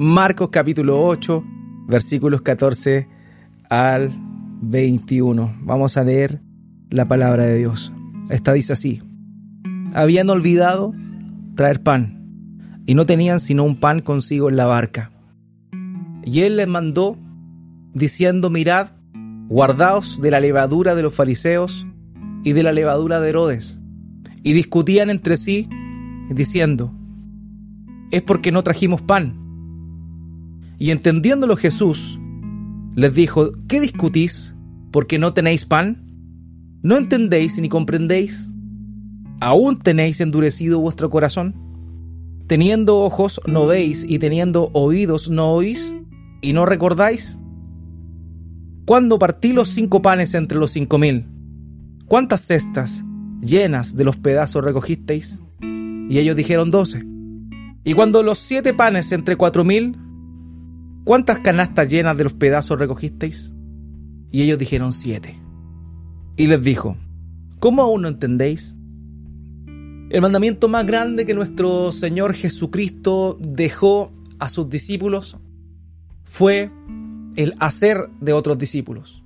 Marcos capítulo 8, versículos 14 al 21. Vamos a leer la palabra de Dios. Esta dice así. Habían olvidado traer pan y no tenían sino un pan consigo en la barca. Y él les mandó diciendo, mirad, guardaos de la levadura de los fariseos y de la levadura de Herodes. Y discutían entre sí, diciendo, es porque no trajimos pan. Y entendiéndolo Jesús, les dijo, ¿qué discutís? ¿Porque no tenéis pan? ¿No entendéis ni comprendéis? ¿Aún tenéis endurecido vuestro corazón? Teniendo ojos no veis y teniendo oídos no oís y no recordáis. Cuando partí los cinco panes entre los cinco mil, ¿cuántas cestas llenas de los pedazos recogisteis? Y ellos dijeron doce. Y cuando los siete panes entre cuatro mil, ¿cuántas canastas llenas de los pedazos recogisteis? Y ellos dijeron siete. Y les dijo, ¿cómo aún no entendéis? El mandamiento más grande que nuestro Señor Jesucristo dejó a sus discípulos fue el hacer de otros discípulos.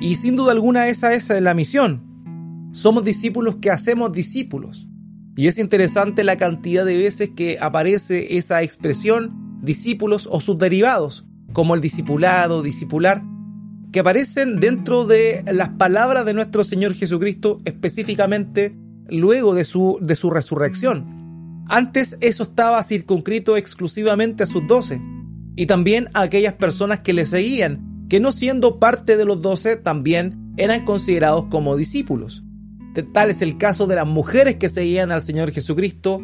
Y sin duda alguna esa, es la misión. Somos discípulos que hacemos discípulos. Y es interesante la cantidad de veces que aparece esa expresión discípulos o sus derivados, como el discipulado, discipular, que aparecen dentro de las palabras de nuestro Señor Jesucristo, específicamente luego de su, de su resurrección. Antes eso estaba circunscrito exclusivamente a sus doce, y también a aquellas personas que le seguían, que no siendo parte de los doce también eran considerados como discípulos. Tal es el caso de las mujeres que seguían al Señor Jesucristo,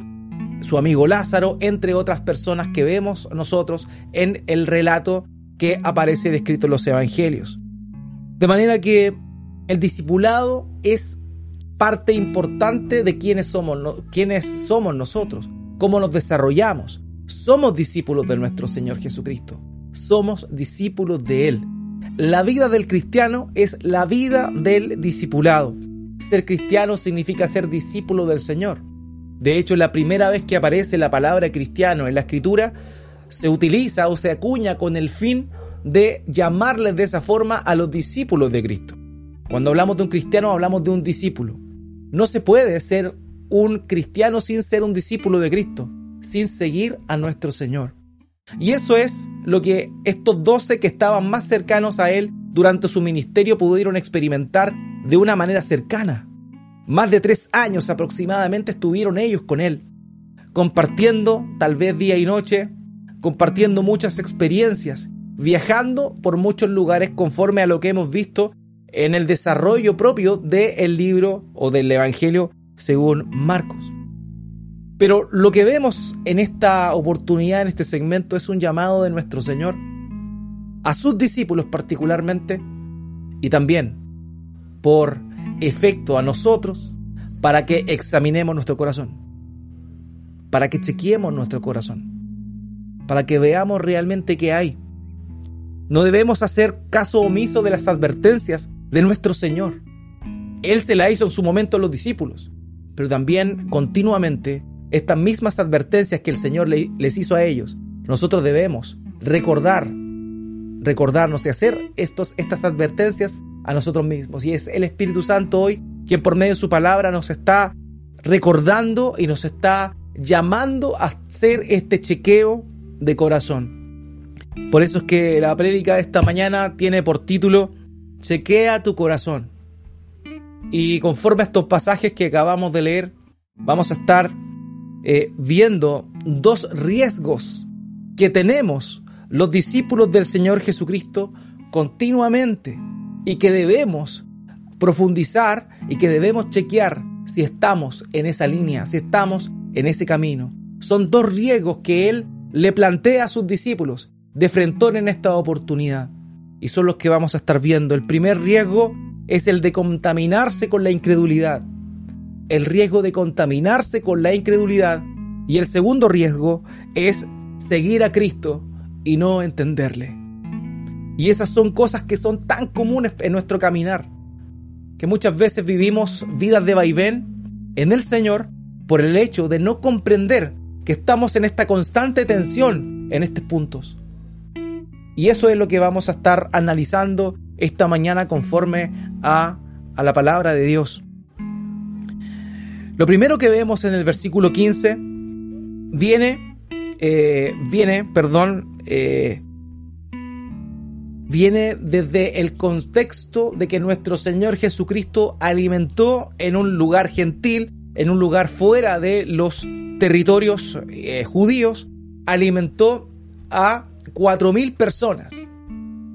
su amigo Lázaro, entre otras personas que vemos nosotros en el relato que aparece descrito en los evangelios. De manera que el discipulado es parte importante de quiénes somos, somos nosotros, cómo nos desarrollamos. Somos discípulos de nuestro Señor Jesucristo. Somos discípulos de Él. La vida del cristiano es la vida del discipulado. Ser cristiano significa ser discípulo del Señor. De hecho, la primera vez que aparece la palabra cristiano en la escritura, se utiliza o se acuña con el fin de llamarles de esa forma a los discípulos de Cristo. Cuando hablamos de un cristiano, hablamos de un discípulo. No se puede ser un cristiano sin ser un discípulo de Cristo, sin seguir a nuestro Señor. Y eso es lo que estos doce que estaban más cercanos a Él durante su ministerio pudieron experimentar de una manera cercana. Más de tres años aproximadamente estuvieron ellos con Él, compartiendo tal vez día y noche, compartiendo muchas experiencias, viajando por muchos lugares conforme a lo que hemos visto en el desarrollo propio del libro o del Evangelio según Marcos. Pero lo que vemos en esta oportunidad, en este segmento, es un llamado de nuestro Señor a sus discípulos particularmente y también por efecto a nosotros para que examinemos nuestro corazón, para que chequeemos nuestro corazón, para que veamos realmente qué hay. No debemos hacer caso omiso de las advertencias de nuestro Señor. Él se la hizo en su momento a los discípulos, pero también continuamente estas mismas advertencias que el Señor les hizo a ellos, nosotros debemos recordar, recordarnos y hacer estos, estas advertencias a nosotros mismos. Y es el Espíritu Santo hoy quien por medio de su palabra nos está recordando y nos está llamando a hacer este chequeo de corazón. Por eso es que la prédica de esta mañana tiene por título Chequea tu corazón. Y conforme a estos pasajes que acabamos de leer, vamos a estar eh, viendo dos riesgos que tenemos los discípulos del Señor Jesucristo continuamente y que debemos profundizar y que debemos chequear si estamos en esa línea, si estamos en ese camino. Son dos riesgos que Él le plantea a sus discípulos de frentón en esta oportunidad y son los que vamos a estar viendo. El primer riesgo es el de contaminarse con la incredulidad el riesgo de contaminarse con la incredulidad y el segundo riesgo es seguir a Cristo y no entenderle. Y esas son cosas que son tan comunes en nuestro caminar, que muchas veces vivimos vidas de vaivén en el Señor por el hecho de no comprender que estamos en esta constante tensión en estos puntos. Y eso es lo que vamos a estar analizando esta mañana conforme a, a la palabra de Dios. Lo primero que vemos en el versículo 15 viene, eh, viene, perdón, eh, viene desde el contexto de que nuestro Señor Jesucristo alimentó en un lugar gentil, en un lugar fuera de los territorios eh, judíos, alimentó a cuatro mil personas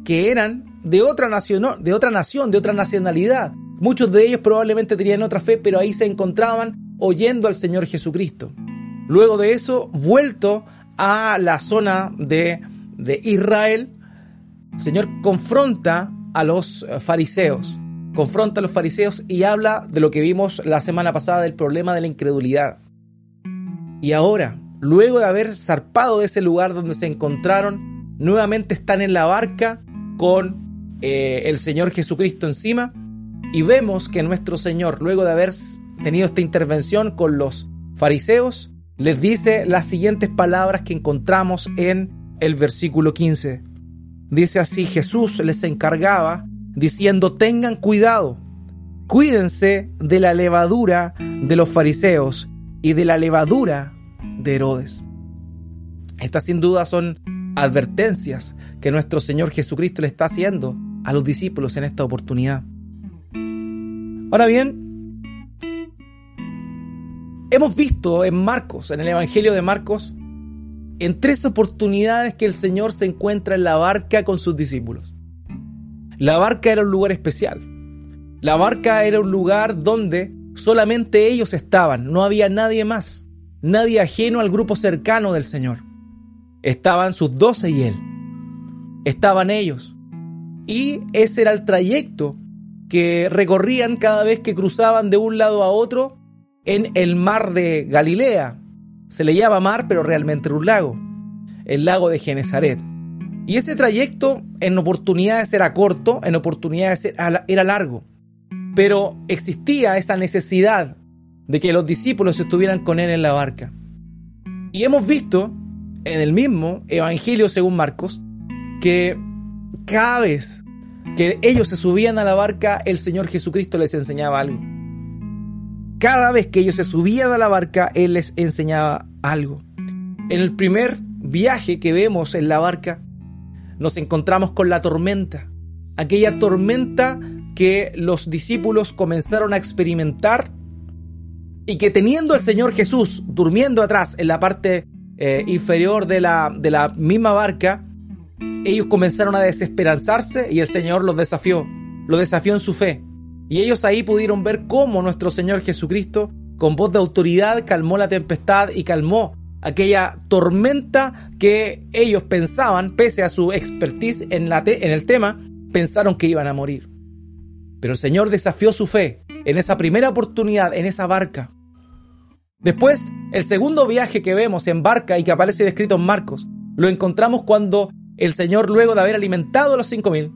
que eran de otra nación, de otra nación, de otra nacionalidad. Muchos de ellos probablemente tenían otra fe, pero ahí se encontraban oyendo al Señor Jesucristo. Luego de eso, vuelto a la zona de, de Israel, Señor confronta a los fariseos, confronta a los fariseos y habla de lo que vimos la semana pasada del problema de la incredulidad. Y ahora, luego de haber zarpado de ese lugar donde se encontraron, nuevamente están en la barca con eh, el Señor Jesucristo encima y vemos que nuestro Señor, luego de haber tenido esta intervención con los fariseos, les dice las siguientes palabras que encontramos en el versículo 15. Dice así, Jesús les encargaba diciendo, tengan cuidado, cuídense de la levadura de los fariseos y de la levadura de Herodes. Estas sin duda son advertencias que nuestro Señor Jesucristo le está haciendo a los discípulos en esta oportunidad. Ahora bien, hemos visto en Marcos, en el Evangelio de Marcos, en tres oportunidades que el Señor se encuentra en la barca con sus discípulos. La barca era un lugar especial. La barca era un lugar donde solamente ellos estaban, no había nadie más, nadie ajeno al grupo cercano del Señor. Estaban sus doce y él. Estaban ellos. Y ese era el trayecto que recorrían cada vez que cruzaban de un lado a otro en el mar de Galilea. Se le llama mar, pero realmente era un lago, el lago de Genezaret. Y ese trayecto en oportunidades era corto, en oportunidades era largo, pero existía esa necesidad de que los discípulos estuvieran con él en la barca. Y hemos visto en el mismo Evangelio según Marcos que cada vez que ellos se subían a la barca, el Señor Jesucristo les enseñaba algo. Cada vez que ellos se subían a la barca, Él les enseñaba algo. En el primer viaje que vemos en la barca, nos encontramos con la tormenta. Aquella tormenta que los discípulos comenzaron a experimentar y que teniendo al Señor Jesús durmiendo atrás en la parte eh, inferior de la, de la misma barca, ellos comenzaron a desesperanzarse y el Señor los desafió, los desafió en su fe. Y ellos ahí pudieron ver cómo nuestro Señor Jesucristo, con voz de autoridad, calmó la tempestad y calmó aquella tormenta que ellos pensaban, pese a su expertise en, el tema, pensaron que iban a morir. Pero el Señor desafió su fe en esa primera oportunidad, en esa barca. Después, el segundo viaje que vemos en barca y que aparece descrito en Marcos, lo encontramos cuando el Señor, luego de haber alimentado a los cinco mil,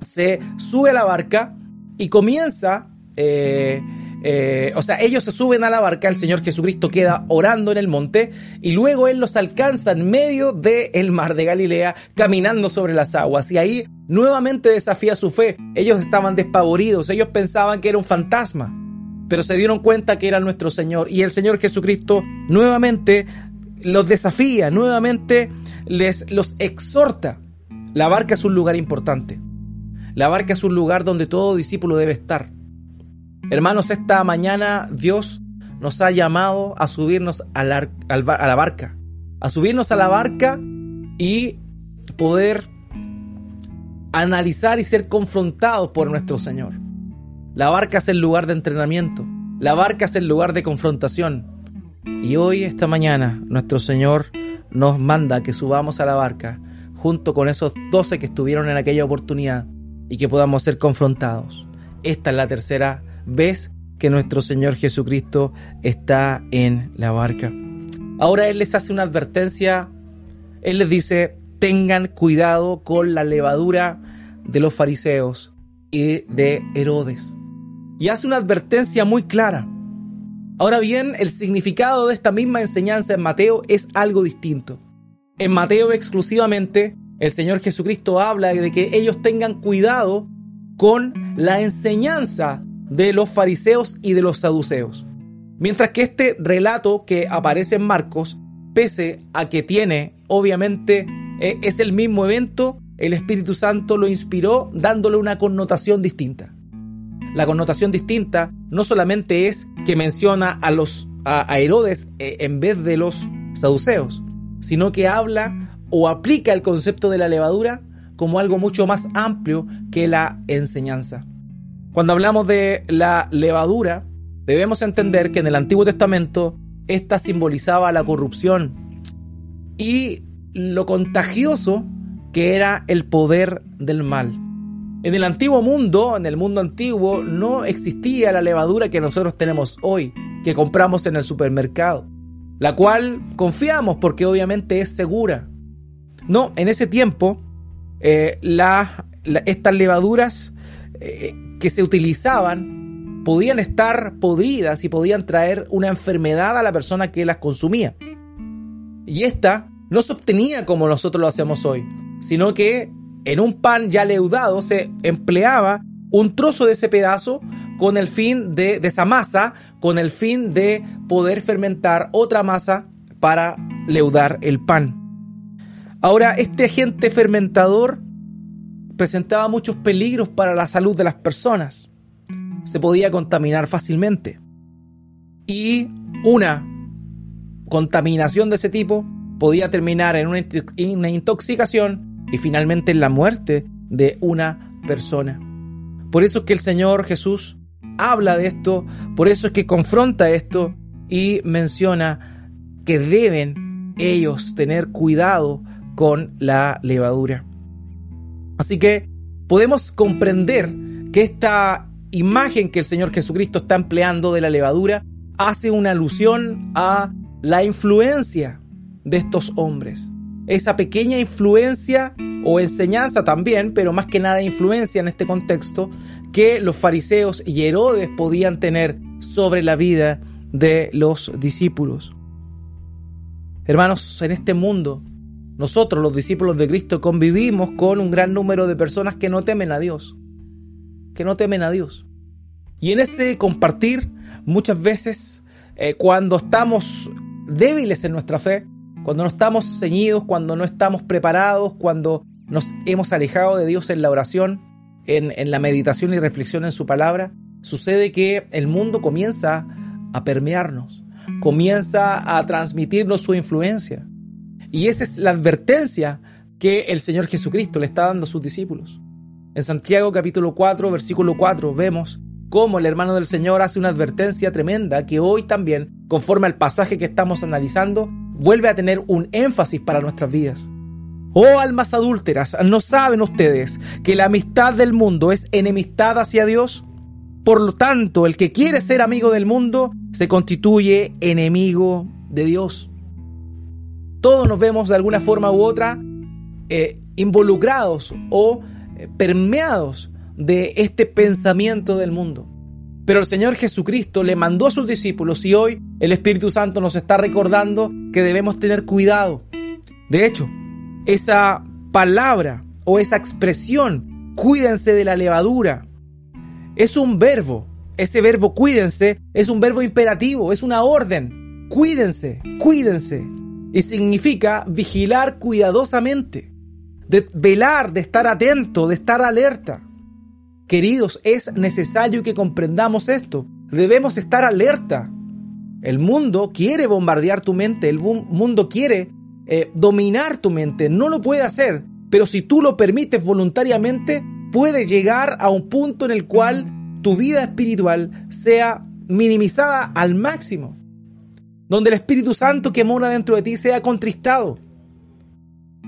se sube a la barca y comienza, eh, eh, o sea, ellos se suben a la barca, el Señor Jesucristo queda orando en el monte y luego Él los alcanza en medio del mar de Galilea, caminando sobre las aguas y ahí nuevamente desafía su fe. Ellos estaban despavoridos, ellos pensaban que era un fantasma, pero se dieron cuenta que era nuestro Señor y el Señor Jesucristo nuevamente los desafía, nuevamente les los exhorta. La barca es un lugar importante. La barca es un lugar donde todo discípulo debe estar. Hermanos, esta mañana Dios nos ha llamado a subirnos a la, a la barca, a subirnos a la barca y poder analizar y ser confrontados por nuestro Señor. La barca es el lugar de entrenamiento, la barca es el lugar de confrontación. Y hoy, esta mañana, nuestro Señor nos manda que subamos a la barca junto con esos doce que estuvieron en aquella oportunidad y que podamos ser confrontados. Esta es la tercera vez que nuestro Señor Jesucristo está en la barca. Ahora Él les hace una advertencia, Él les dice, tengan cuidado con la levadura de los fariseos y de Herodes. Y hace una advertencia muy clara. Ahora bien, el significado de esta misma enseñanza en Mateo es algo distinto. En Mateo exclusivamente, el Señor Jesucristo habla de que ellos tengan cuidado con la enseñanza de los fariseos y de los saduceos. Mientras que este relato que aparece en Marcos, pese a que tiene, obviamente, eh, es el mismo evento, el Espíritu Santo lo inspiró dándole una connotación distinta. La connotación distinta no solamente es que menciona a los a, Herodes eh, en vez de los saduceos, sino que habla o aplica el concepto de la levadura como algo mucho más amplio que la enseñanza. Cuando hablamos de la levadura, debemos entender que en el Antiguo Testamento esta simbolizaba la corrupción y lo contagioso que era el poder del mal. En el antiguo mundo, en el mundo antiguo, no existía la levadura que nosotros tenemos hoy, que compramos en el supermercado, la cual confiamos porque obviamente es segura. No, en ese tiempo, eh, estas levaduras eh, que se utilizaban podían estar podridas y podían traer una enfermedad a la persona que las consumía. Y esta no se obtenía como nosotros lo hacemos hoy, sino que en un pan ya leudado se empleaba un trozo de ese pedazo con el fin de, de esa masa, con el fin de poder fermentar otra masa para leudar el pan. Ahora, este agente fermentador presentaba muchos peligros para la salud de las personas. Se podía contaminar fácilmente. Y una contaminación de ese tipo podía terminar en una intoxicación y finalmente en la muerte de una persona. Por eso es que el Señor Jesús habla de esto, por eso es que confronta esto y menciona que deben ellos tener cuidado con la levadura. Así que podemos comprender que esta imagen que el Señor Jesucristo está empleando de la levadura hace una alusión a la influencia de estos hombres. Esa pequeña influencia o enseñanza también, pero más que nada influencia en este contexto, que los fariseos y Herodes podían tener sobre la vida de los discípulos. Hermanos, en este mundo, nosotros los discípulos de Cristo convivimos con un gran número de personas que no temen a Dios, que no temen a Dios. Y en ese compartir, muchas veces, eh, cuando estamos débiles en nuestra fe, cuando no estamos ceñidos, cuando no estamos preparados, cuando nos hemos alejado de Dios en la oración, en, en la meditación y reflexión en su palabra, sucede que el mundo comienza a permearnos, comienza a transmitirnos su influencia. Y esa es la advertencia que el Señor Jesucristo le está dando a sus discípulos. En Santiago capítulo 4, versículo 4, vemos cómo el hermano del Señor hace una advertencia tremenda que hoy también, conforme al pasaje que estamos analizando, vuelve a tener un énfasis para nuestras vidas. Oh almas adúlteras, ¿no saben ustedes que la amistad del mundo es enemistad hacia Dios? Por lo tanto, el que quiere ser amigo del mundo se constituye enemigo de Dios. Todos nos vemos de alguna forma u otra eh, involucrados o eh, permeados de este pensamiento del mundo. Pero el Señor Jesucristo le mandó a sus discípulos y hoy el Espíritu Santo nos está recordando que debemos tener cuidado. De hecho, esa palabra o esa expresión, cuídense de la levadura, es un verbo. Ese verbo cuídense es un verbo imperativo, es una orden. Cuídense, cuídense. Y significa vigilar cuidadosamente, de velar, de estar atento, de estar alerta. Queridos, es necesario que comprendamos esto. Debemos estar alerta. El mundo quiere bombardear tu mente, el mundo quiere eh, dominar tu mente. No lo puede hacer, pero si tú lo permites voluntariamente, puede llegar a un punto en el cual tu vida espiritual sea minimizada al máximo. Donde el Espíritu Santo que mora dentro de ti sea contristado.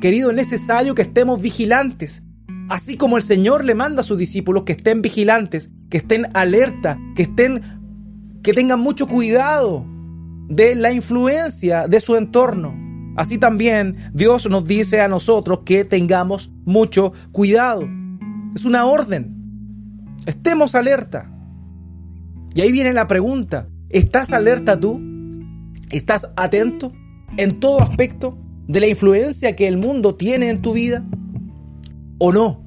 Querido, es necesario que estemos vigilantes, Así como el Señor le manda a sus discípulos que estén vigilantes, que estén alerta, que estén que tengan mucho cuidado de la influencia de su entorno. Así también Dios nos dice a nosotros que tengamos mucho cuidado. Es una orden. Estemos alerta. Y ahí viene la pregunta, ¿estás alerta tú? ¿Estás atento en todo aspecto? de la influencia que el mundo tiene en tu vida? ¿O no?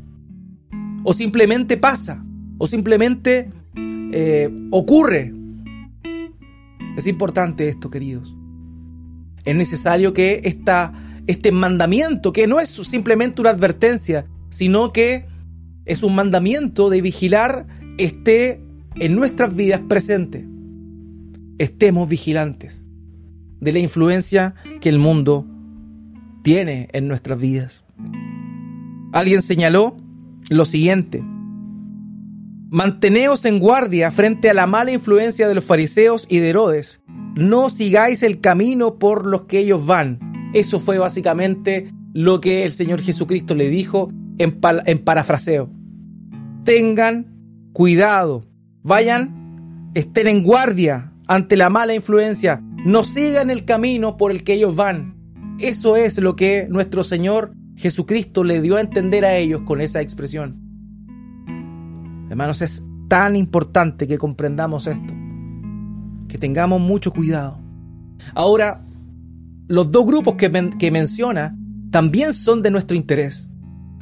¿O simplemente pasa? ¿O simplemente eh, ocurre? Es importante esto, queridos. Es necesario que esta, este mandamiento, que no es simplemente una advertencia, sino que es un mandamiento de vigilar, esté en nuestras vidas presente. Estemos vigilantes de la influencia que el mundo tiene en nuestras vidas. Alguien señaló lo siguiente. Manteneos en guardia frente a la mala influencia de los fariseos y de Herodes. No sigáis el camino por los que ellos van. Eso fue básicamente lo que el Señor Jesucristo le dijo en, en parafraseo. Tengan cuidado, vayan, estén en guardia ante la mala influencia, no sigan el camino por el que ellos van. Eso es lo que nuestro Señor Jesucristo le dio a entender a ellos con esa expresión. Hermanos, es tan importante que comprendamos esto, que tengamos mucho cuidado. Ahora, los dos grupos que, que menciona también son de nuestro interés.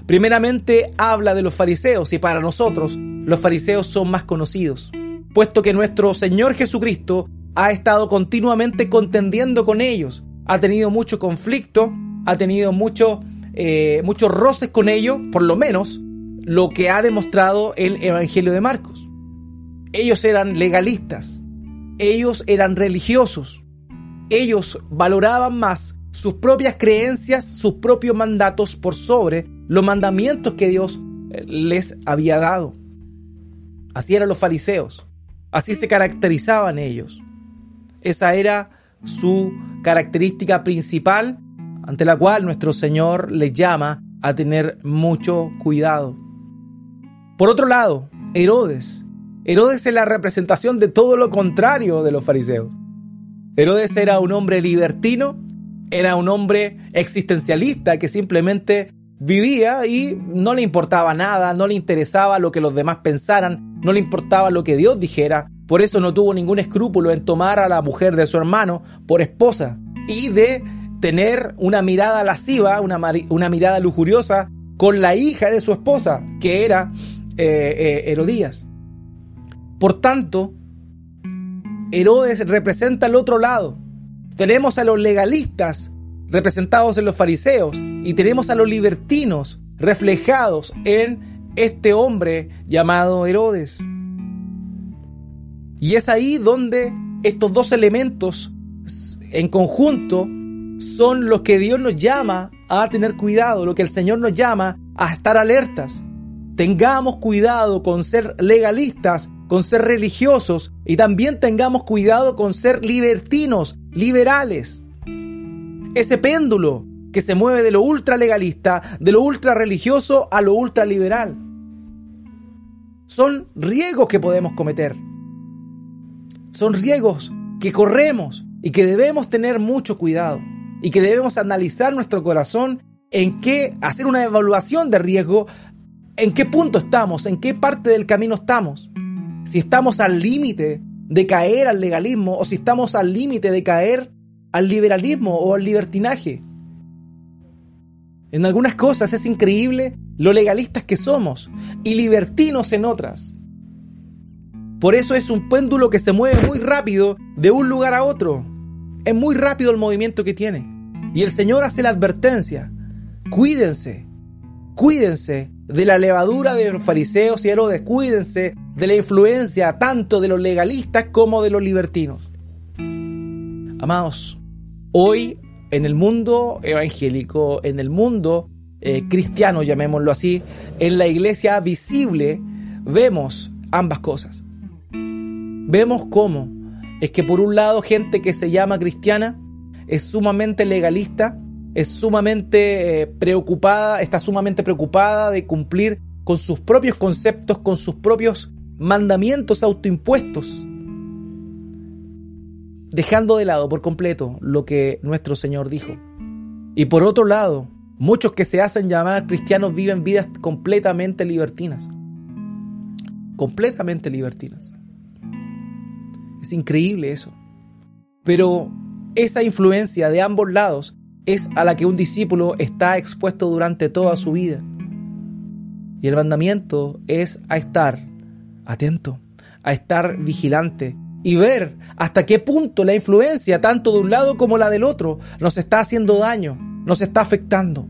Primeramente habla de los fariseos y para nosotros los fariseos son más conocidos, puesto que nuestro Señor Jesucristo ha estado continuamente contendiendo con ellos, ha tenido mucho conflicto, ha tenido mucho, eh, muchos roces con ellos, por lo menos lo que ha demostrado el Evangelio de Marcos. Ellos eran legalistas, ellos eran religiosos, ellos valoraban más sus propias creencias, sus propios mandatos por sobre los mandamientos que Dios eh, les había dado. Así eran los fariseos, así se caracterizaban ellos. Esa era su característica principal ante la cual nuestro Señor les llama a tener mucho cuidado. Por otro lado, Herodes. Herodes es la representación de todo lo contrario de los fariseos. Herodes era un hombre libertino, era un hombre existencialista que simplemente vivía y no le importaba nada, no le interesaba lo que los demás pensaran, no le importaba lo que Dios dijera. Por eso no tuvo ningún escrúpulo en tomar a la mujer de su hermano por esposa y de tener una mirada lasciva, una, una mirada lujuriosa con la hija de su esposa, que era eh, eh, Herodías. Por tanto, Herodes representa el otro lado. Tenemos a los legalistas representados en los fariseos y tenemos a los libertinos reflejados en este hombre llamado Herodes. Y es ahí donde estos dos elementos en conjunto son los que Dios nos llama a tener cuidado, lo que el Señor nos llama a estar alertas. Tengamos cuidado con ser legalistas, con ser religiosos y también tengamos cuidado con ser libertinos, liberales. Ese péndulo que se mueve de lo ultra legalista, de lo ultra religioso a lo ultra liberal. Son riesgos que podemos cometer. Son riesgos que corremos y que debemos tener mucho cuidado y que debemos analizar nuestro corazón en qué hacer una evaluación de riesgo en qué punto estamos, en qué parte del camino estamos. Si estamos al límite de caer al legalismo o si estamos al límite de caer al liberalismo o al libertinaje. En algunas cosas es increíble lo legalistas que somos y libertinos en otras. Por eso es un péndulo que se mueve muy rápido de un lugar a otro. Es muy rápido el movimiento que tiene. Y el Señor hace la advertencia. Cuídense, cuídense de la levadura de los fariseos y Herodes, cuídense de la influencia tanto de los legalistas como de los libertinos. Amados, hoy en el mundo evangélico, en el mundo eh, cristiano, llamémoslo así, en la iglesia visible, vemos ambas cosas. Vemos cómo es que por un lado gente que se llama cristiana es sumamente legalista, es sumamente eh, preocupada, está sumamente preocupada de cumplir con sus propios conceptos, con sus propios mandamientos autoimpuestos, dejando de lado por completo lo que nuestro Señor dijo. Y por otro lado, muchos que se hacen llamar cristianos viven vidas completamente libertinas. Completamente libertinas. Es increíble eso. Pero esa influencia de ambos lados es a la que un discípulo está expuesto durante toda su vida. Y el mandamiento es a estar atento, a estar vigilante y ver hasta qué punto la influencia, tanto de un lado como la del otro, nos está haciendo daño, nos está afectando.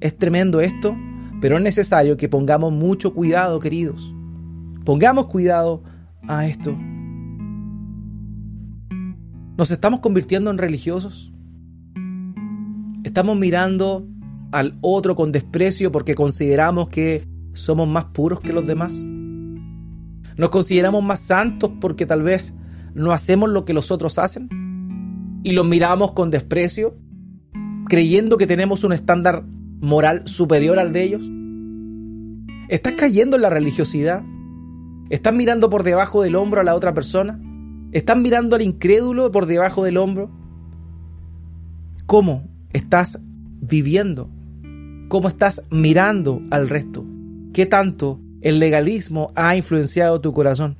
Es tremendo esto, pero es necesario que pongamos mucho cuidado, queridos. Pongamos cuidado a esto. ¿Nos estamos convirtiendo en religiosos? ¿Estamos mirando al otro con desprecio porque consideramos que somos más puros que los demás? ¿Nos consideramos más santos porque tal vez no hacemos lo que los otros hacen? ¿Y los miramos con desprecio, creyendo que tenemos un estándar moral superior al de ellos? ¿Estás cayendo en la religiosidad? ¿Estás mirando por debajo del hombro a la otra persona? ¿Estás mirando al incrédulo por debajo del hombro? ¿Cómo estás viviendo? ¿Cómo estás mirando al resto? ¿Qué tanto el legalismo ha influenciado tu corazón?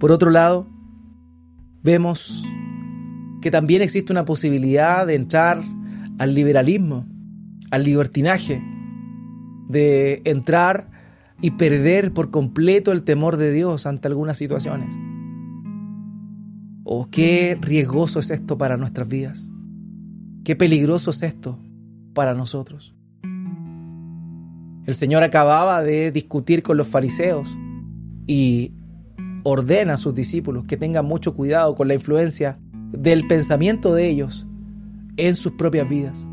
Por otro lado, vemos que también existe una posibilidad de entrar al liberalismo, al libertinaje, de entrar y perder por completo el temor de Dios ante algunas situaciones. ¿O qué riesgoso es esto para nuestras vidas? ¿Qué peligroso es esto para nosotros? El Señor acababa de discutir con los fariseos y ordena a sus discípulos que tengan mucho cuidado con la influencia del pensamiento de ellos en sus propias vidas.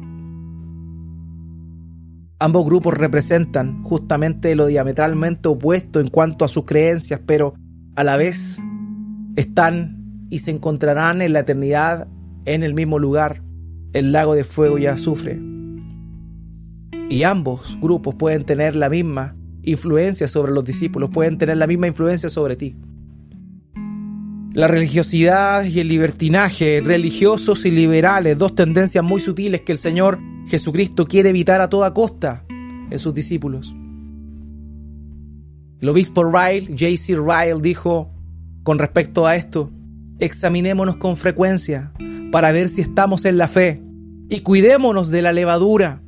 Ambos grupos representan justamente lo diametralmente opuesto en cuanto a sus creencias, pero a la vez están y se encontrarán en la eternidad en el mismo lugar, el lago de fuego y azufre. Y ambos grupos pueden tener la misma influencia sobre los discípulos, pueden tener la misma influencia sobre ti. La religiosidad y el libertinaje, religiosos y liberales, dos tendencias muy sutiles que el Señor Jesucristo quiere evitar a toda costa en sus discípulos. El obispo Ryle, J.C. Ryle, dijo con respecto a esto, examinémonos con frecuencia para ver si estamos en la fe y cuidémonos de la levadura.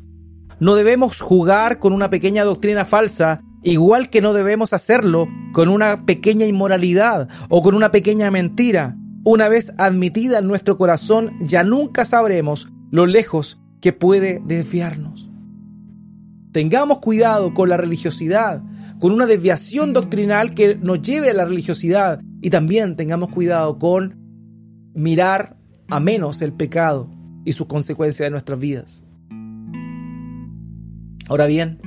No debemos jugar con una pequeña doctrina falsa, igual que no debemos hacerlo con una pequeña inmoralidad o con una pequeña mentira. Una vez admitida en nuestro corazón, ya nunca sabremos lo lejos que puede desviarnos. Tengamos cuidado con la religiosidad, con una desviación doctrinal que nos lleve a la religiosidad y también tengamos cuidado con mirar a menos el pecado y sus consecuencias de nuestras vidas. Ahora bien,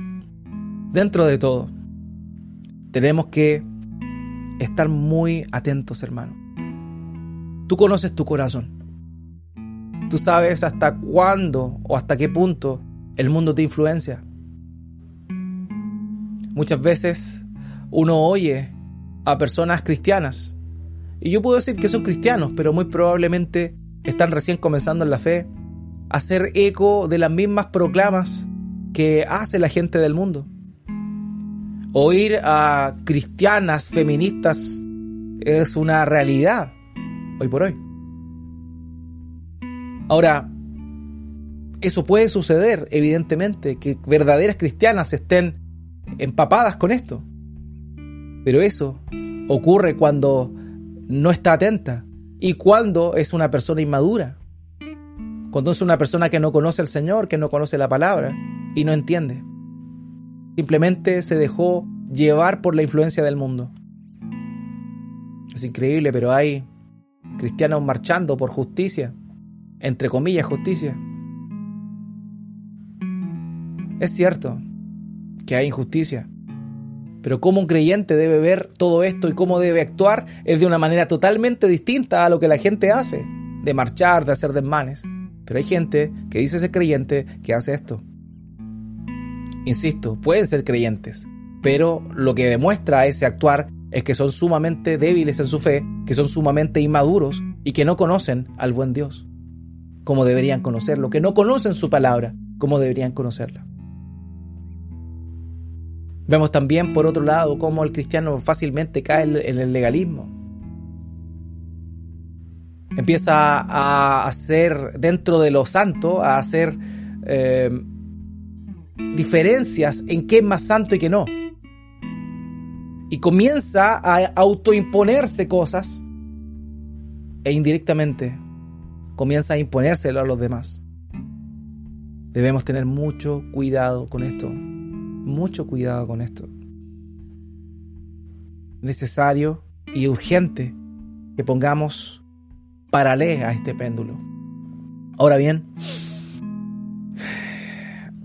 dentro de todo, tenemos que estar muy atentos, hermano. Tú conoces tu corazón. Tú sabes hasta cuándo o hasta qué punto el mundo te influencia. Muchas veces uno oye a personas cristianas, y yo puedo decir que son cristianos, pero muy probablemente están recién comenzando en la fe, hacer eco de las mismas proclamas que hace la gente del mundo. Oír a cristianas feministas es una realidad hoy por hoy. Ahora, eso puede suceder, evidentemente, que verdaderas cristianas estén empapadas con esto. Pero eso ocurre cuando no está atenta y cuando es una persona inmadura. Cuando es una persona que no conoce al Señor, que no conoce la palabra y no entiende. Simplemente se dejó llevar por la influencia del mundo. Es increíble, pero hay cristianos marchando por justicia, entre comillas justicia. Es cierto, que hay injusticia. Pero cómo un creyente debe ver todo esto y cómo debe actuar es de una manera totalmente distinta a lo que la gente hace, de marchar, de hacer desmanes. Pero hay gente que dice ser creyente que hace esto. Insisto, pueden ser creyentes, pero lo que demuestra ese actuar es que son sumamente débiles en su fe, que son sumamente inmaduros y que no conocen al buen Dios como deberían conocerlo, que no conocen su palabra como deberían conocerla. Vemos también, por otro lado, cómo el cristiano fácilmente cae en el legalismo. empieza a hacer dentro de lo santo, a hacer eh, diferencias en qué es más santo y qué no. Y comienza a autoimponerse cosas e indirectamente comienza a imponérselo a los demás. Debemos tener mucho cuidado con esto, mucho cuidado con esto. Necesario y urgente que pongamos paralé a este péndulo. Ahora bien,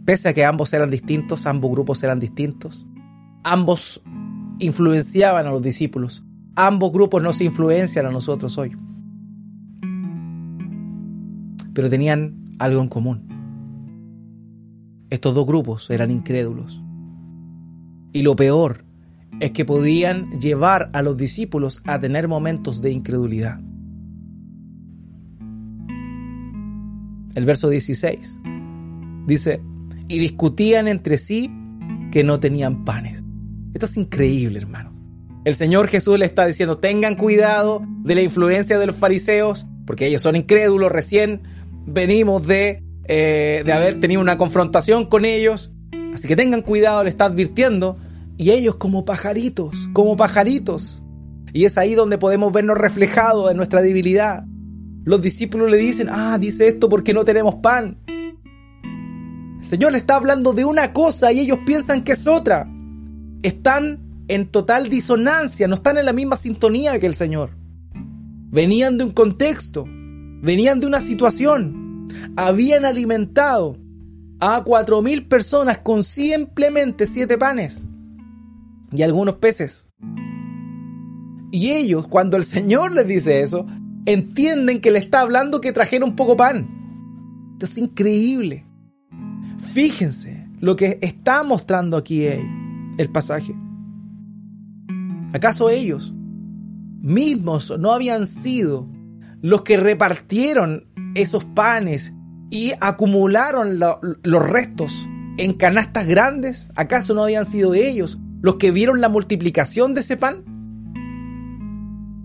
pese a que ambos eran distintos, ambos grupos eran distintos, ambos influenciaban a los discípulos, ambos grupos nos influencian a nosotros hoy. Pero tenían algo en común. Estos dos grupos eran incrédulos. Y lo peor es que podían llevar a los discípulos a tener momentos de incredulidad. El verso 16 dice, y discutían entre sí que no tenían panes. Esto es increíble, hermano. El Señor Jesús le está diciendo, tengan cuidado de la influencia de los fariseos, porque ellos son incrédulos, recién venimos de, eh, de haber tenido una confrontación con ellos, así que tengan cuidado, le está advirtiendo, y ellos como pajaritos, como pajaritos. Y es ahí donde podemos vernos reflejados en nuestra debilidad. Los discípulos le dicen, ah, dice esto porque no tenemos pan. El Señor le está hablando de una cosa y ellos piensan que es otra. Están en total disonancia, no están en la misma sintonía que el Señor. Venían de un contexto, venían de una situación. Habían alimentado a cuatro mil personas con simplemente siete panes y algunos peces. Y ellos, cuando el Señor les dice eso, entienden que le está hablando que trajeron poco pan. Es increíble. Fíjense lo que está mostrando aquí el pasaje. ¿Acaso ellos mismos no habían sido los que repartieron esos panes y acumularon los restos en canastas grandes? ¿Acaso no habían sido ellos los que vieron la multiplicación de ese pan?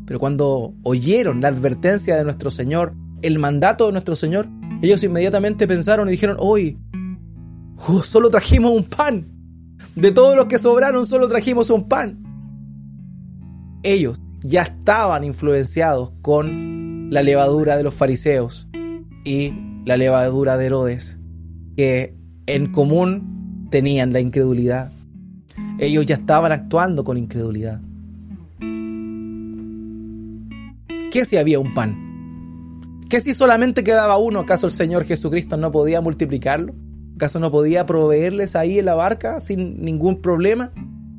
Pero cuando oyeron la advertencia de nuestro Señor, el mandato de nuestro Señor, ellos inmediatamente pensaron y dijeron, hoy oh, solo trajimos un pan. De todos los que sobraron, solo trajimos un pan. Ellos ya estaban influenciados con la levadura de los fariseos y la levadura de Herodes, que en común tenían la incredulidad. Ellos ya estaban actuando con incredulidad. ¿Qué si había un pan? ¿Qué si solamente quedaba uno? ¿Acaso el Señor Jesucristo no podía multiplicarlo? ¿Acaso no podía proveerles ahí en la barca sin ningún problema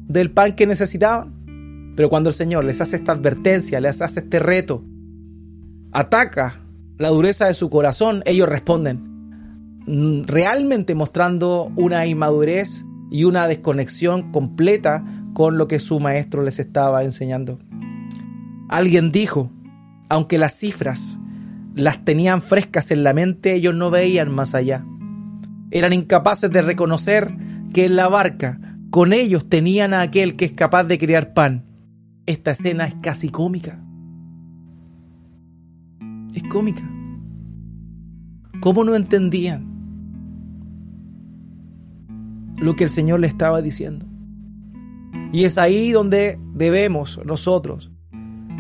del pan que necesitaban? Pero cuando el Señor les hace esta advertencia, les hace este reto, ataca la dureza de su corazón, ellos responden, mm, realmente mostrando una inmadurez y una desconexión completa con lo que su maestro les estaba enseñando. Alguien dijo, aunque las cifras las tenían frescas en la mente, ellos no veían más allá. Eran incapaces de reconocer que en la barca con ellos tenían a aquel que es capaz de crear pan. Esta escena es casi cómica. Es cómica. ¿Cómo no entendían lo que el Señor le estaba diciendo? Y es ahí donde debemos nosotros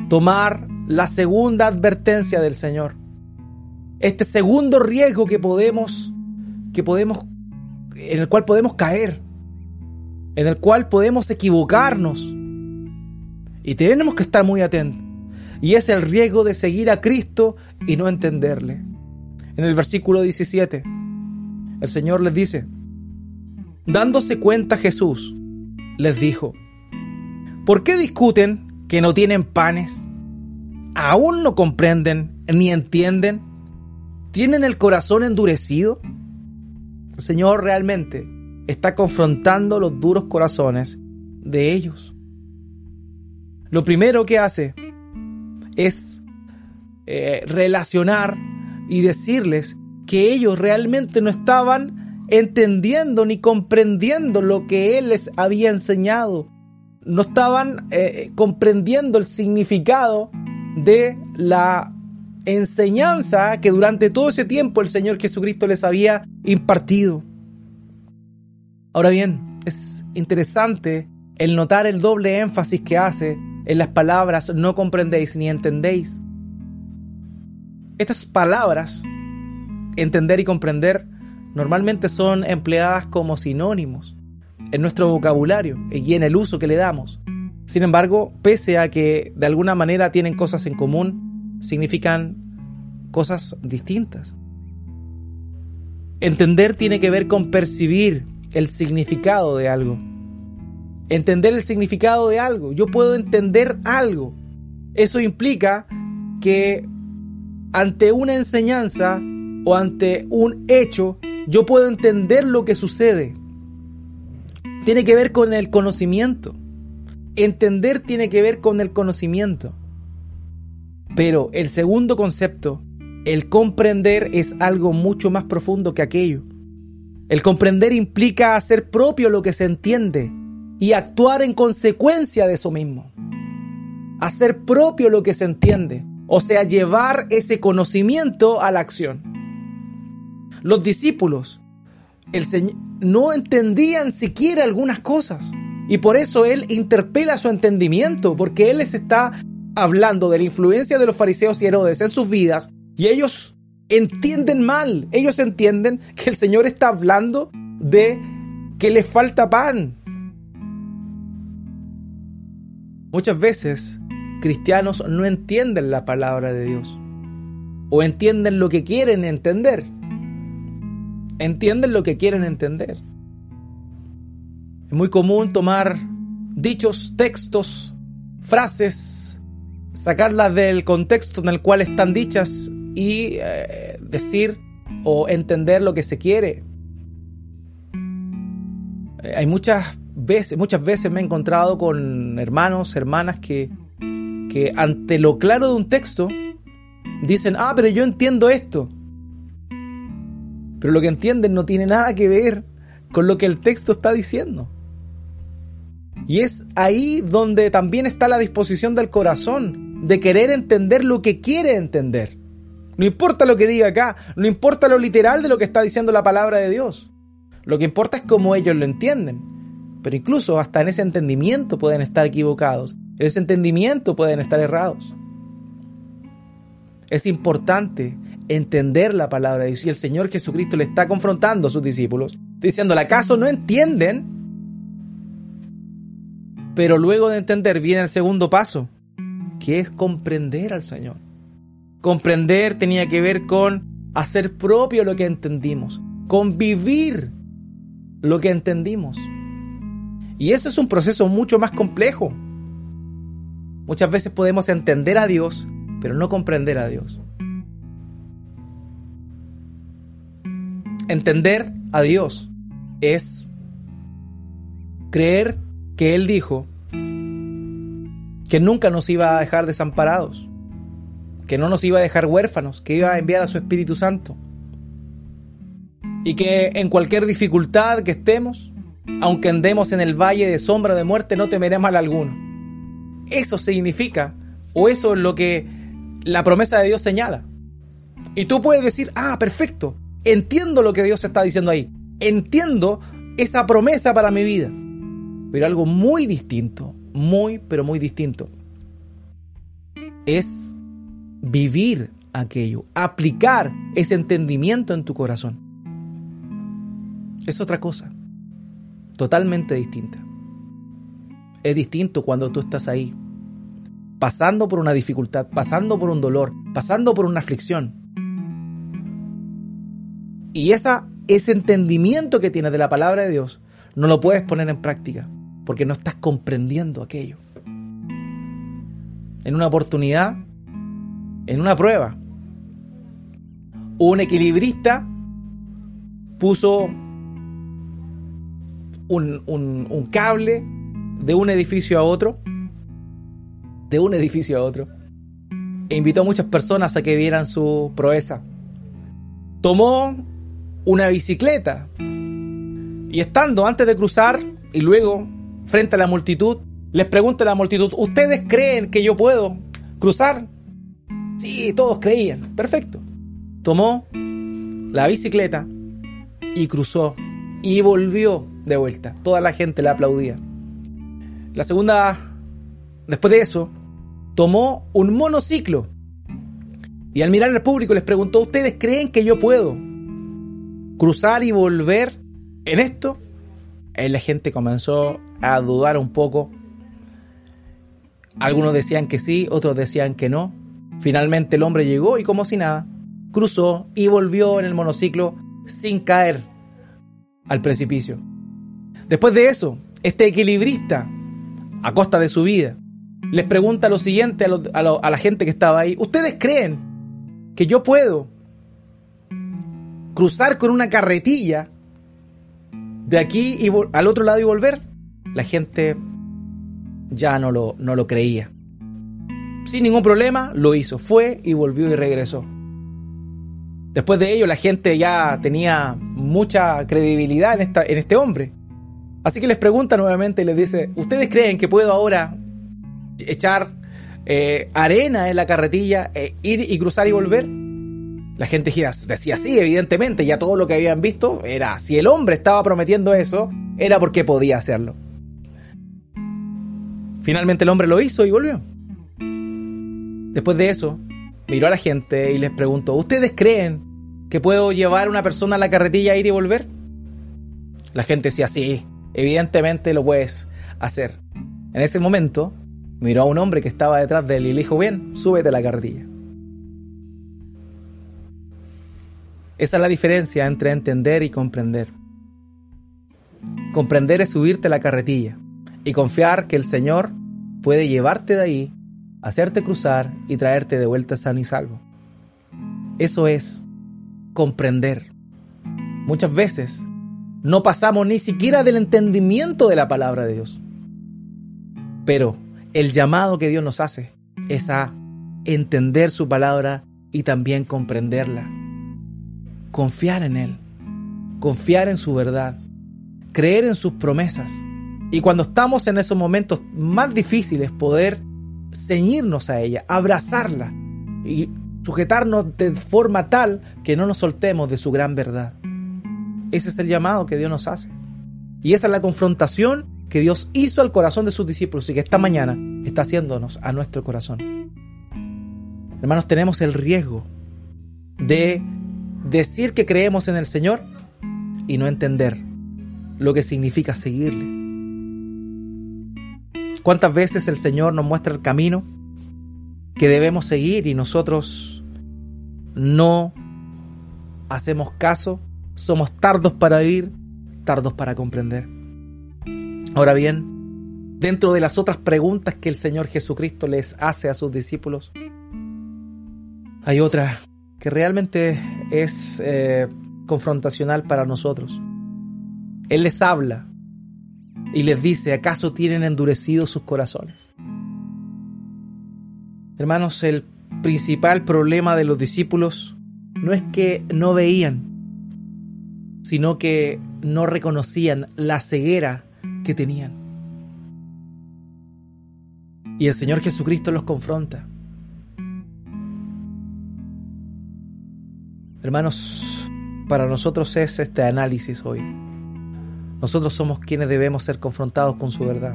tomar la segunda advertencia del Señor. Este segundo riesgo que podemos, podemos, en el cual podemos caer, en el cual podemos equivocarnos. Y tenemos que estar muy atentos. Y es el riesgo de seguir a Cristo y no entenderle. En el versículo 17, el Señor les dice, dándose cuenta Jesús, les dijo, ¿por qué discuten que no tienen panes? aún no comprenden ni entienden? ¿Tienen el corazón endurecido? Señor realmente está confrontando los duros corazones de ellos. Lo primero que hace es eh, relacionar y decirles que ellos realmente no estaban entendiendo ni comprendiendo lo que Él les había enseñado. No estaban eh, comprendiendo el significado de la enseñanza que durante todo ese tiempo el Señor Jesucristo les había impartido. Ahora bien, es interesante el notar el doble énfasis que hace en las palabras no comprendéis ni entendéis. Estas palabras, entender y comprender, normalmente son empleadas como sinónimos en nuestro vocabulario y en el uso que le damos. Sin embargo, pese a que de alguna manera tienen cosas en común, significan cosas distintas. Entender tiene que ver con percibir el significado de algo. Entender el significado de algo. Yo puedo entender algo. Eso implica que ante una enseñanza o ante un hecho, yo puedo entender lo que sucede. Tiene que ver con el conocimiento. Entender tiene que ver con el conocimiento. Pero el segundo concepto, el comprender, es algo mucho más profundo que aquello. El comprender implica hacer propio lo que se entiende y actuar en consecuencia de eso mismo. Hacer propio lo que se entiende, o sea, llevar ese conocimiento a la acción. Los discípulos el no entendían siquiera algunas cosas y por eso él interpela su entendimiento, porque él les está hablando de la influencia de los fariseos y Herodes en sus vidas y ellos entienden mal. Ellos entienden que el Señor está hablando de que les falta pan. Muchas veces cristianos no entienden la palabra de Dios o entienden lo que quieren entender. Entienden lo que quieren entender. Es muy común tomar dichos, textos, frases, sacarlas del contexto en el cual están dichas y eh, decir o entender lo que se quiere. Eh, hay muchas veces, muchas veces me he encontrado con hermanos, hermanas que, que ante lo claro de un texto dicen, ah, pero yo entiendo esto. Pero lo que entienden no tiene nada que ver con lo que el texto está diciendo. Y es ahí donde también está la disposición del corazón de querer entender lo que quiere entender. No importa lo que diga acá, no importa lo literal de lo que está diciendo la palabra de Dios. Lo que importa es cómo ellos lo entienden. Pero incluso hasta en ese entendimiento pueden estar equivocados. En ese entendimiento pueden estar errados. Es importante entender la palabra de Dios. Y el Señor Jesucristo le está confrontando a sus discípulos, diciendo, ¿acaso no entienden? Pero luego de entender viene el segundo paso, que es comprender al Señor. Comprender tenía que ver con hacer propio lo que entendimos, con vivir lo que entendimos. Y eso es un proceso mucho más complejo. Muchas veces podemos entender a Dios, pero no comprender a Dios. Entender a Dios es creer que Él dijo que nunca nos iba a dejar desamparados, que no nos iba a dejar huérfanos, que iba a enviar a su Espíritu Santo. Y que en cualquier dificultad que estemos, aunque andemos en el valle de sombra de muerte, no temeremos mal alguno. Eso significa, o eso es lo que la promesa de Dios señala. Y tú puedes decir, ah, perfecto, entiendo lo que Dios está diciendo ahí, entiendo esa promesa para mi vida. Pero algo muy distinto, muy, pero muy distinto, es vivir aquello, aplicar ese entendimiento en tu corazón. Es otra cosa, totalmente distinta. Es distinto cuando tú estás ahí, pasando por una dificultad, pasando por un dolor, pasando por una aflicción. Y esa, ese entendimiento que tienes de la palabra de Dios no lo puedes poner en práctica porque no estás comprendiendo aquello. En una oportunidad en una prueba. Un equilibrista puso un, cable de un edificio a otro, de un edificio a otro, e invitó a muchas personas a que vieran su proeza. Tomó una bicicleta y estando antes de cruzar y luego frente a la multitud, les pregunta a la multitud, ¿ustedes creen que yo puedo cruzar? Sí, todos creían. Perfecto. Tomó la bicicleta y cruzó y volvió de vuelta. Toda la gente le aplaudía. La segunda, después de eso, tomó un monociclo y al mirar al público les preguntó, ¿ustedes creen que yo puedo cruzar y volver en esto? Y la gente comenzó a dudar un poco. Algunos decían que sí, otros decían que no. Finalmente el hombre llegó y como si nada, cruzó y volvió en el monociclo sin caer al precipicio. Después de eso, este equilibrista, a costa de su vida, les pregunta lo siguiente a, a la gente que estaba ahí. ¿Ustedes creen que yo puedo cruzar con una carretilla de aquí y al otro lado y volver, la gente ya no lo, no lo creía. Sin ningún problema, lo hizo. Fue y volvió y regresó. Después de ello, la gente ya tenía mucha credibilidad en, esta, en este hombre. Así que les pregunta nuevamente y les dice, ¿ustedes creen que puedo ahora echar eh, arena en la carretilla, e ir y cruzar y volver? La gente decía sí, evidentemente, ya todo lo que habían visto era, si el hombre estaba prometiendo eso, era porque podía hacerlo. Finalmente el hombre lo hizo y volvió. Después de eso, miró a la gente y les preguntó, ¿ustedes creen que puedo llevar a una persona a la carretilla, ir y volver? La gente decía, sí, evidentemente lo puedes hacer. En ese momento, miró a un hombre que estaba detrás de él y le dijo, bien, súbete a la carretilla. Esa es la diferencia entre entender y comprender. Comprender es subirte a la carretilla y confiar que el Señor puede llevarte de ahí, hacerte cruzar y traerte de vuelta sano y salvo. Eso es comprender. Muchas veces no pasamos ni siquiera del entendimiento de la palabra de Dios. Pero el llamado que Dios nos hace es a entender su palabra y también comprenderla. Confiar en Él, confiar en su verdad, creer en sus promesas. Y cuando estamos en esos momentos más difíciles, poder ceñirnos a ella, abrazarla y sujetarnos de forma tal que no nos soltemos de su gran verdad. Ese es el llamado que Dios nos hace. Y esa es la confrontación que Dios hizo al corazón de sus discípulos y que esta mañana está haciéndonos a nuestro corazón. Hermanos, tenemos el riesgo de decir que creemos en el Señor y no entender lo que significa seguirle. ¿Cuántas veces el Señor nos muestra el camino que debemos seguir y nosotros no hacemos caso? Somos tardos para oír, tardos para comprender. Ahora bien, dentro de las otras preguntas que el Señor Jesucristo les hace a sus discípulos, hay otra que realmente es eh, confrontacional para nosotros. Él les habla y les dice, ¿acaso tienen endurecidos sus corazones? Hermanos, el principal problema de los discípulos no es que no veían, sino que no reconocían la ceguera que tenían. Y el Señor Jesucristo los confronta. Hermanos, para nosotros es este análisis hoy. Nosotros somos quienes debemos ser confrontados con su verdad.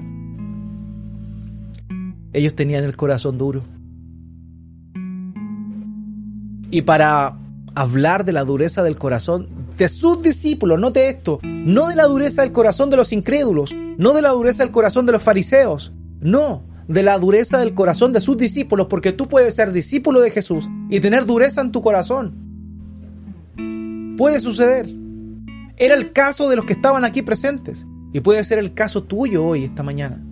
Ellos tenían el corazón duro. Y para hablar de la dureza del corazón de sus discípulos, note esto, no de la dureza del corazón de los incrédulos, no de la dureza del corazón de los fariseos, no, de la dureza del corazón de sus discípulos, porque tú puedes ser discípulo de Jesús y tener dureza en tu corazón. Puede suceder. Era el caso de los que estaban aquí presentes. Y puede ser el caso tuyo hoy, esta mañana.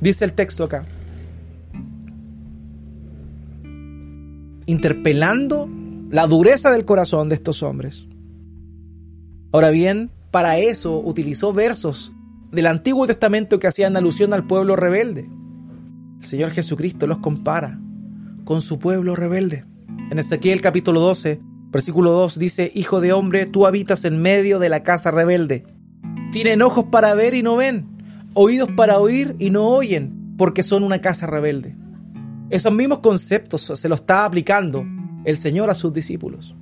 Dice el texto acá. Interpelando la dureza del corazón de estos hombres. Ahora bien, para eso utilizó versos del Antiguo Testamento que hacían alusión al pueblo rebelde. El Señor Jesucristo los compara con su pueblo rebelde. En Ezequiel capítulo 12, versículo 2 dice, Hijo de hombre, tú habitas en medio de la casa rebelde. Tienen ojos para ver y no ven, oídos para oír y no oyen, porque son una casa rebelde. Esos mismos conceptos se los está aplicando el Señor a sus discípulos.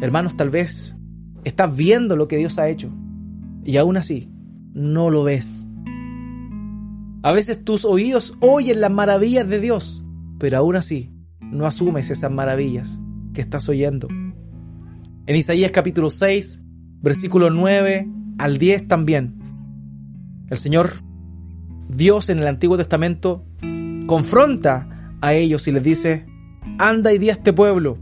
Hermanos, tal vez estás viendo lo que Dios ha hecho y aún así no lo ves. A veces tus oídos oyen las maravillas de Dios, pero aún así no asumes esas maravillas que estás oyendo. En Isaías capítulo 6, versículo 9 al 10 también, el Señor Dios en el Antiguo Testamento confronta a ellos y les dice, anda y di a este pueblo,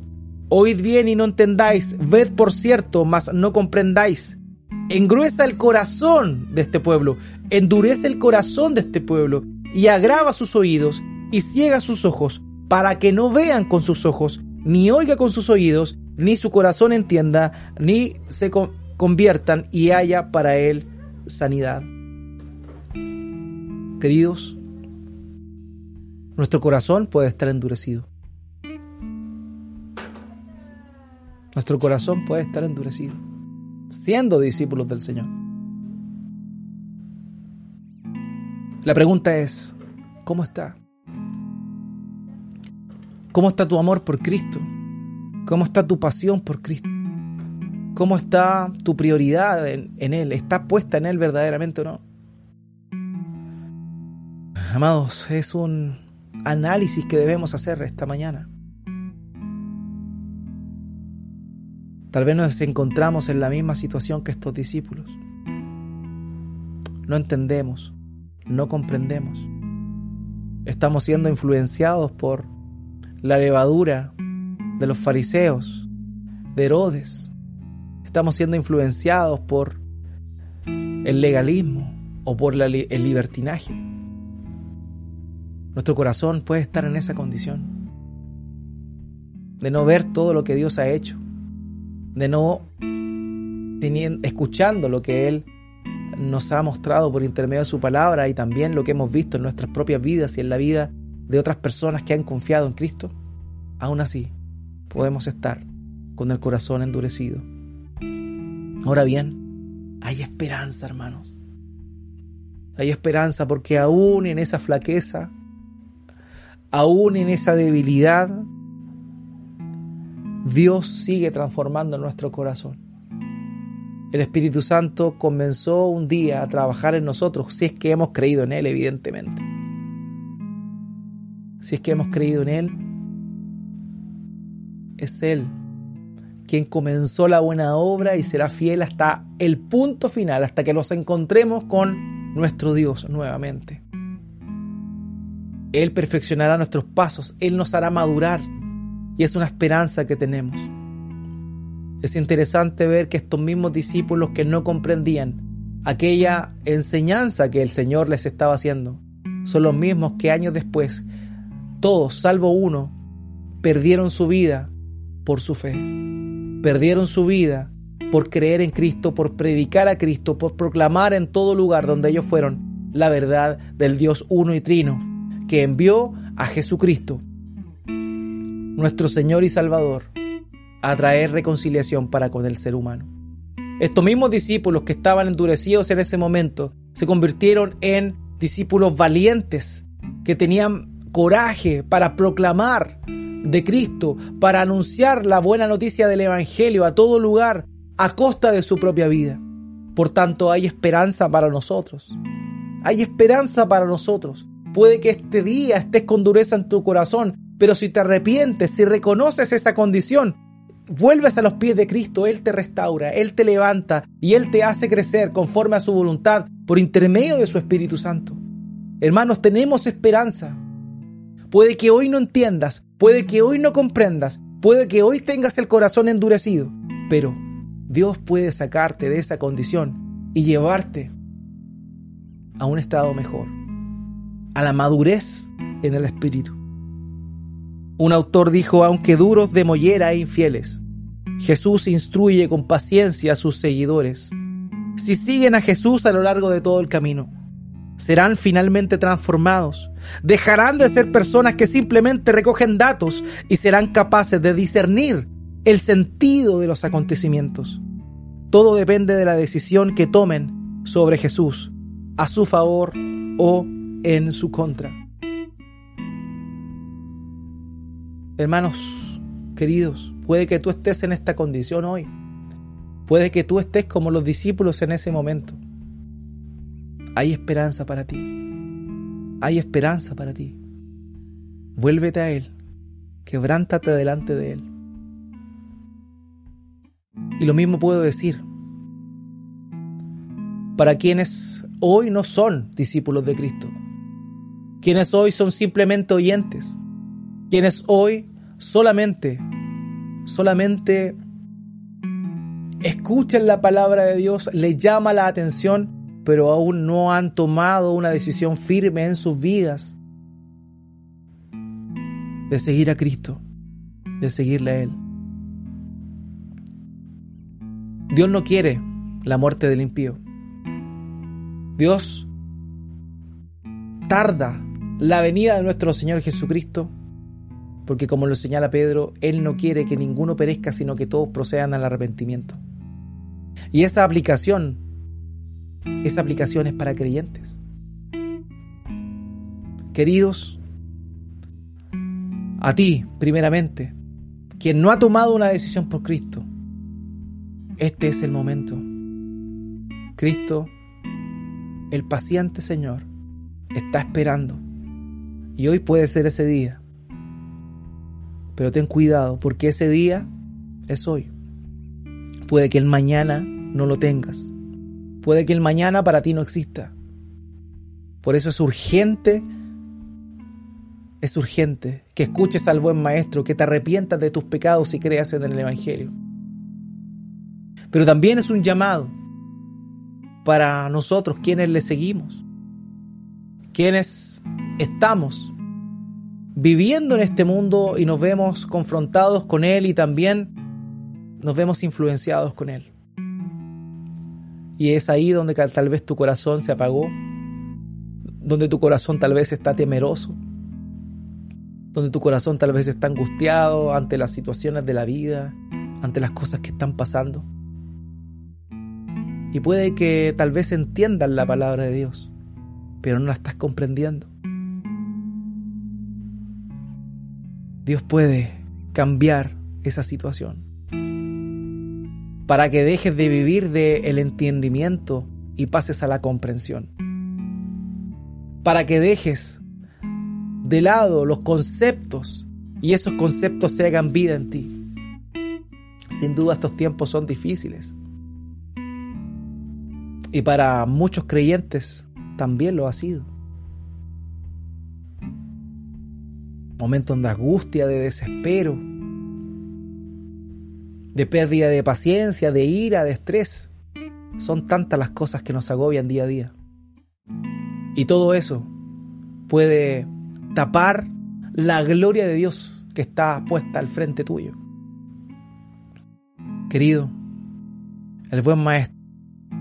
oíd bien y no entendáis, ved por cierto, mas no comprendáis. Engruesa el corazón de este pueblo, endurece el corazón de este pueblo y agrava sus oídos y ciega sus ojos para que no vean con sus ojos, ni oiga con sus oídos, ni su corazón entienda, ni se conviertan y haya para él sanidad. Queridos, nuestro corazón puede estar endurecido. Nuestro corazón puede estar endurecido, siendo discípulos del Señor. La pregunta es, ¿cómo está? ¿Cómo está tu amor por Cristo? ¿Cómo está tu pasión por Cristo? ¿Cómo está tu prioridad en, Él? ¿Está puesta en Él verdaderamente o no? Amados, es un análisis que debemos hacer esta mañana. Tal vez nos encontramos en la misma situación que estos discípulos. No entendemos, no comprendemos. Estamos siendo influenciados por la levadura de los fariseos, de Herodes. Estamos siendo influenciados por el legalismo o por el libertinaje. Nuestro corazón puede estar en esa condición de no ver todo lo que Dios ha hecho, de no escuchando lo que Él nos ha mostrado por intermedio de su palabra y también lo que hemos visto en nuestras propias vidas y en la vida de otras personas que han confiado en Cristo, aún así podemos estar con el corazón endurecido. Ahora bien, hay esperanza, hermanos. Hay esperanza porque aún en esa flaqueza, aún en esa debilidad, Dios sigue transformando nuestro corazón. El Espíritu Santo comenzó un día a trabajar en nosotros, si es que hemos creído en Él, evidentemente. Si es que hemos creído en Él, es Él quien comenzó la buena obra y será fiel hasta el punto final, hasta que nos encontremos con nuestro Dios nuevamente. Él perfeccionará nuestros pasos, Él nos hará madurar y es una esperanza que tenemos. Es interesante ver que estos mismos discípulos que no comprendían aquella enseñanza que el Señor les estaba haciendo, son los mismos que años después, todos salvo uno, perdieron su vida por su fe. Perdieron su vida por creer en Cristo, por predicar a Cristo, por proclamar en todo lugar donde ellos fueron la verdad del Dios uno y trino, que envió a Jesucristo, nuestro Señor y Salvador, a traer reconciliación para con el ser humano. Estos mismos discípulos que estaban endurecidos en ese momento se convirtieron en discípulos valientes que tenían coraje para proclamar de Cristo, para anunciar la buena noticia del Evangelio a todo lugar a costa de su propia vida. Por tanto, hay esperanza para nosotros. Hay esperanza para nosotros. Puede que este día estés con dureza en tu corazón, pero si te arrepientes, si reconoces esa condición, vuelves a los pies de Cristo, Él te restaura, Él te levanta y Él te hace crecer conforme a su voluntad por intermedio de su Espíritu Santo. Hermanos, tenemos esperanza. Puede que hoy no entiendas, puede que hoy no comprendas, puede que hoy tengas el corazón endurecido, pero Dios puede sacarte de esa condición y llevarte a un estado mejor, a la madurez en el espíritu. Un autor dijo, aunque duros de mollera e infieles, Jesús instruye con paciencia a sus seguidores. Si siguen a Jesús a lo largo de todo el camino, serán finalmente transformados. Dejarán de ser personas que simplemente recogen datos y serán capaces de discernir el sentido de los acontecimientos. Todo depende de la decisión que tomen sobre Jesús, a su favor o en su contra. Hermanos queridos, puede que tú estés en esta condición hoy. Puede que tú estés como los discípulos en ese momento. Hay esperanza para ti. Hay esperanza para ti. Vuélvete a Él. Quebrántate delante de Él. Y lo mismo puedo decir para quienes hoy no son discípulos de Cristo, quienes hoy son simplemente oyentes, quienes hoy solamente, solamente escuchan la palabra de Dios, les llama la atención, pero aún no han tomado una decisión firme en sus vidas de seguir a Cristo, de seguirle a Él. Dios no quiere la muerte del impío. Dios tarda la venida de nuestro Señor Jesucristo, porque como lo señala Pedro, Él no quiere que ninguno perezca, sino que todos procedan al arrepentimiento. Y esa aplicación, esa aplicación es para creyentes. Queridos, a ti, primeramente, quien no ha tomado una decisión por Cristo, este es el momento. Cristo el paciente Señor está esperando. Y hoy puede ser ese día. Pero ten cuidado porque ese día es hoy. Puede que el mañana no lo tengas. Puede que el mañana para ti no exista. Por eso es urgente, es urgente que escuches al buen maestro, que te arrepientas de tus pecados y creas en el Evangelio. Pero también es un llamado para nosotros quienes le seguimos, quienes estamos viviendo en este mundo y nos vemos confrontados con Él y también nos vemos influenciados con Él. Y es ahí donde tal vez tu corazón se apagó, donde tu corazón tal vez está temeroso, donde tu corazón tal vez está angustiado ante las situaciones de la vida, ante las cosas que están pasando y puede que tal vez entiendan la palabra de Dios, pero no la estás comprendiendo. Dios puede cambiar esa situación para que dejes de vivir del el entendimiento y pases a la comprensión. Para que dejes de lado los conceptos y esos conceptos se hagan vida en ti. Sin duda estos tiempos son difíciles y para muchos creyentes también lo ha sido. Momentos de angustia, de desespero, de pérdida de paciencia, de ira, de estrés. Son tantas las cosas que nos agobian día a día. Y todo eso puede tapar la gloria de Dios que está puesta al frente tuyo. Querido, el buen maestro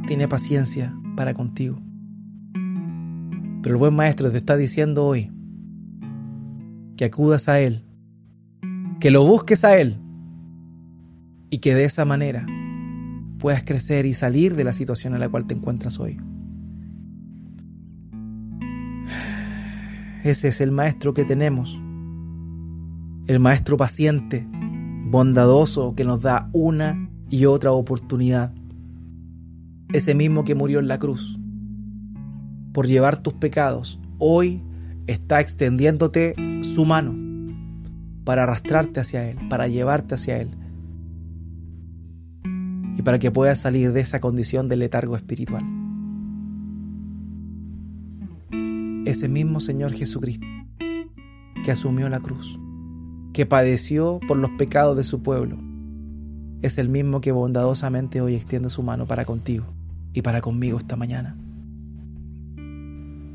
tiene paciencia para contigo. Pero el buen maestro te está diciendo hoy que acudas a Él, que lo busques a Él y que de esa manera puedas crecer y salir de la situación en la cual te encuentras hoy. Ese es el maestro que tenemos, el maestro paciente, bondadoso que nos da una y otra oportunidad. Ese mismo que murió en la cruz, por llevar tus pecados, hoy está extendiéndote su mano para arrastrarte hacia Él, para llevarte hacia Él y para que puedas salir de esa condición de letargo espiritual. Ese mismo Señor Jesucristo que asumió la cruz, que padeció por los pecados de su pueblo, es el mismo que bondadosamente hoy extiende su mano para contigo y para conmigo esta mañana.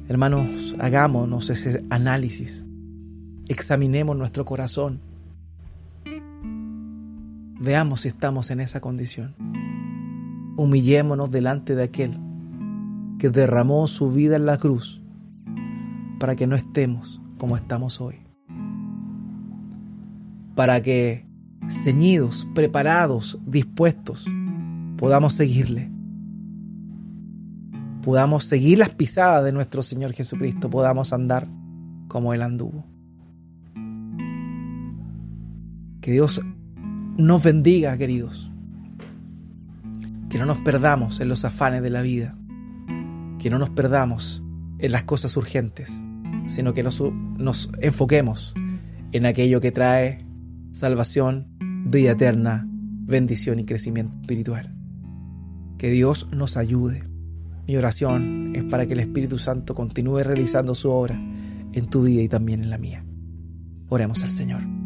Hermanos, hagámonos ese análisis, examinemos nuestro corazón, veamos si estamos en esa condición, humillémonos delante de aquel que derramó su vida en la cruz para que no estemos como estamos hoy, para que ceñidos, preparados, dispuestos, podamos seguirle. Podamos seguir las pisadas de nuestro Señor Jesucristo, podamos andar como Él anduvo. Que Dios nos bendiga, queridos. Que no nos perdamos en los afanes de la vida. Que no nos perdamos en las cosas urgentes, sino que nos, nos enfoquemos en aquello que trae salvación, vida eterna, bendición y crecimiento espiritual. Que Dios nos ayude. Mi oración es para que el Espíritu Santo continúe realizando su obra en tu vida y también en la mía. Oremos al Señor.